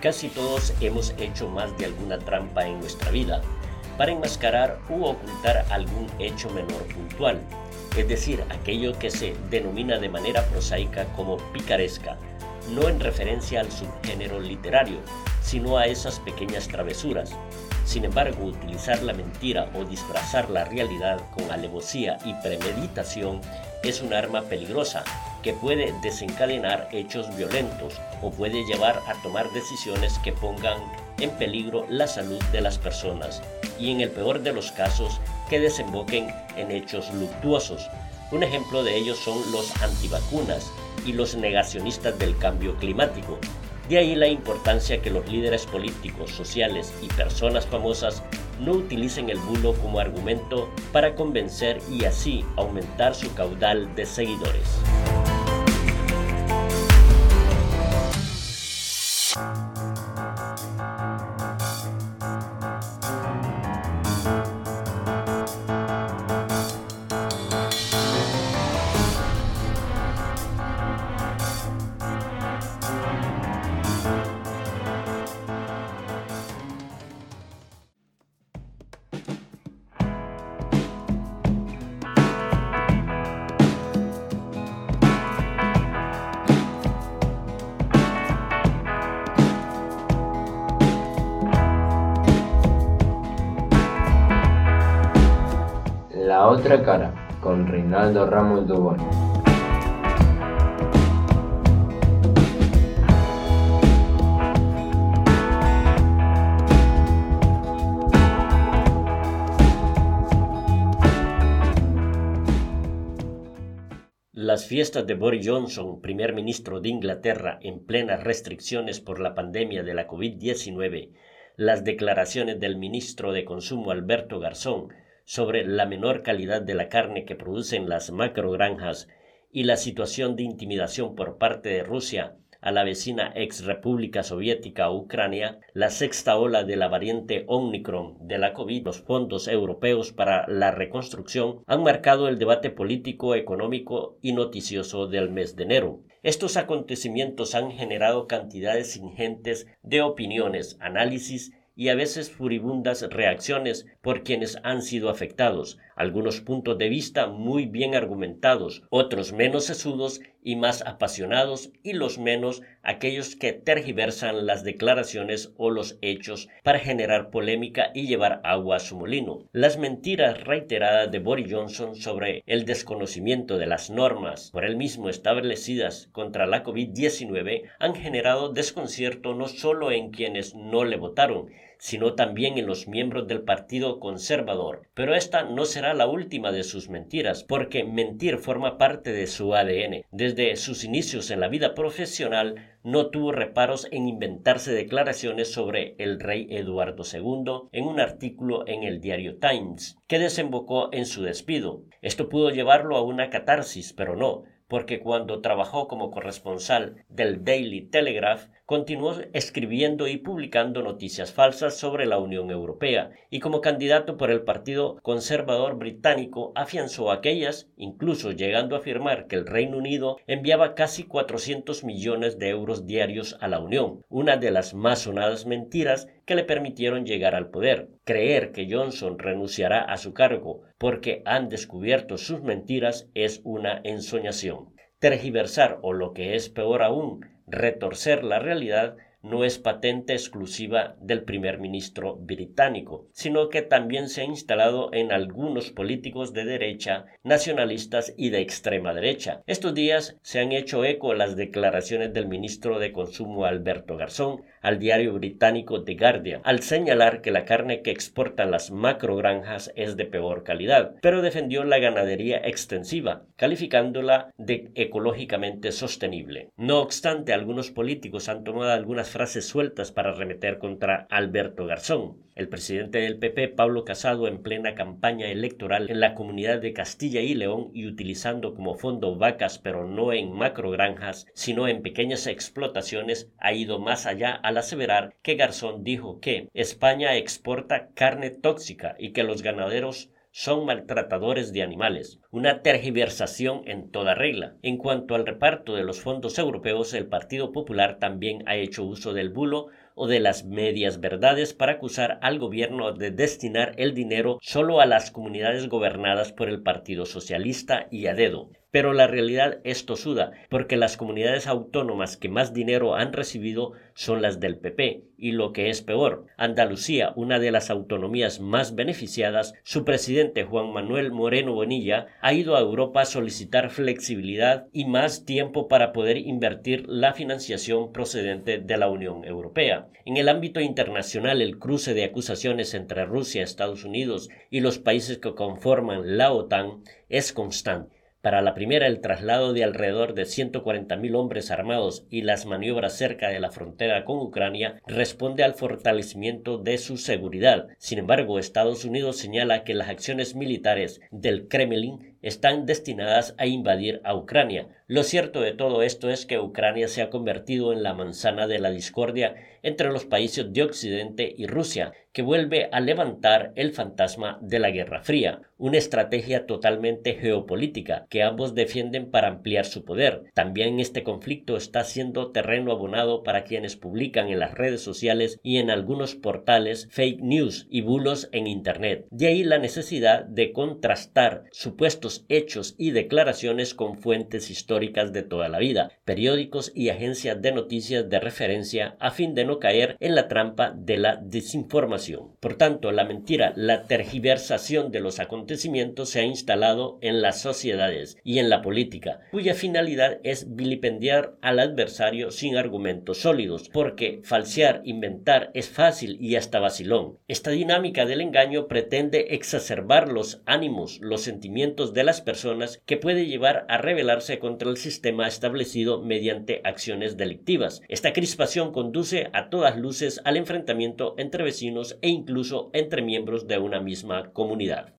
Casi todos hemos hecho más de alguna trampa en nuestra vida para enmascarar u ocultar algún hecho menor puntual, es decir, aquello que se denomina de manera prosaica como picaresca, no en referencia al subgénero literario, sino a esas pequeñas travesuras. Sin embargo, utilizar la mentira o disfrazar la realidad con alevosía y premeditación es un arma peligrosa que puede desencadenar hechos violentos o puede llevar a tomar decisiones que pongan en peligro la salud de las personas y en el peor de los casos que desemboquen en hechos luctuosos. Un ejemplo de ellos son los antivacunas y los negacionistas del cambio climático. De ahí la importancia que los líderes políticos, sociales y personas famosas no utilicen el bulo como argumento para convencer y así aumentar su caudal de seguidores. Otra cara, con Reinaldo Ramos Dubón. Las fiestas de Boris Johnson, primer ministro de Inglaterra, en plenas restricciones por la pandemia de la COVID-19, las declaraciones del ministro de Consumo Alberto Garzón, sobre la menor calidad de la carne que producen las macrogranjas y la situación de intimidación por parte de Rusia a la vecina ex República Soviética Ucrania, la sexta ola de la variante Omicron de la COVID, los fondos europeos para la reconstrucción han marcado el debate político, económico y noticioso del mes de enero. Estos acontecimientos han generado cantidades ingentes de opiniones, análisis y a veces furibundas reacciones por quienes han sido afectados, algunos puntos de vista muy bien argumentados, otros menos sesudos y más apasionados, y los menos aquellos que tergiversan las declaraciones o los hechos para generar polémica y llevar agua a su molino. Las mentiras reiteradas de Boris Johnson sobre el desconocimiento de las normas por él mismo establecidas contra la COVID-19 han generado desconcierto no solo en quienes no le votaron, sino también en los miembros del Partido Conservador. Pero esta no será la última de sus mentiras, porque mentir forma parte de su ADN. Desde sus inicios en la vida profesional no tuvo reparos en inventarse declaraciones sobre el rey Eduardo II en un artículo en el diario Times, que desembocó en su despido. Esto pudo llevarlo a una catarsis, pero no, porque cuando trabajó como corresponsal del Daily Telegraph continuó escribiendo y publicando noticias falsas sobre la Unión Europea y como candidato por el Partido Conservador Británico afianzó aquellas, incluso llegando a afirmar que el Reino Unido enviaba casi 400 millones de euros diarios a la Unión, una de las más sonadas mentiras que le permitieron llegar al poder. Creer que Johnson renunciará a su cargo porque han descubierto sus mentiras es una ensoñación. Tergiversar o lo que es peor aún, retorcer la realidad no es patente exclusiva del primer ministro británico, sino que también se ha instalado en algunos políticos de derecha, nacionalistas y de extrema derecha. Estos días se han hecho eco las declaraciones del ministro de Consumo Alberto Garzón al diario británico The Guardian, al señalar que la carne que exportan las macrogranjas es de peor calidad, pero defendió la ganadería extensiva, calificándola de ecológicamente sostenible. No obstante, algunos políticos han tomado algunas frases sueltas para remeter contra Alberto Garzón. El presidente del PP, Pablo Casado, en plena campaña electoral en la comunidad de Castilla y León y utilizando como fondo vacas, pero no en macrogranjas, sino en pequeñas explotaciones, ha ido más allá al aseverar que Garzón dijo que España exporta carne tóxica y que los ganaderos son maltratadores de animales, una tergiversación en toda regla. En cuanto al reparto de los fondos europeos, el Partido Popular también ha hecho uso del bulo o de las medias verdades para acusar al gobierno de destinar el dinero solo a las comunidades gobernadas por el Partido Socialista y a dedo. Pero la realidad es tosuda, porque las comunidades autónomas que más dinero han recibido son las del PP, y lo que es peor, Andalucía, una de las autonomías más beneficiadas, su presidente Juan Manuel Moreno Bonilla ha ido a Europa a solicitar flexibilidad y más tiempo para poder invertir la financiación procedente de la Unión Europea. En el ámbito internacional, el cruce de acusaciones entre Rusia, Estados Unidos y los países que conforman la OTAN es constante para la primera, el traslado de alrededor de 140.000 hombres armados y las maniobras cerca de la frontera con Ucrania responde al fortalecimiento de su seguridad. Sin embargo, Estados Unidos señala que las acciones militares del Kremlin están destinadas a invadir a Ucrania. Lo cierto de todo esto es que Ucrania se ha convertido en la manzana de la discordia entre los países de Occidente y Rusia, que vuelve a levantar el fantasma de la Guerra Fría, una estrategia totalmente geopolítica que ambos defienden para ampliar su poder. También este conflicto está siendo terreno abonado para quienes publican en las redes sociales y en algunos portales fake news y bulos en Internet. De ahí la necesidad de contrastar supuestos hechos y declaraciones con fuentes históricas de toda la vida, periódicos y agencias de noticias de referencia a fin de no caer en la trampa de la desinformación. Por tanto, la mentira, la tergiversación de los acontecimientos se ha instalado en las sociedades y en la política, cuya finalidad es vilipendiar al adversario sin argumentos sólidos, porque falsear, inventar es fácil y hasta vacilón. Esta dinámica del engaño pretende exacerbar los ánimos, los sentimientos de las personas que puede llevar a rebelarse contra el sistema establecido mediante acciones delictivas. Esta crispación conduce a todas luces al enfrentamiento entre vecinos e incluso entre miembros de una misma comunidad.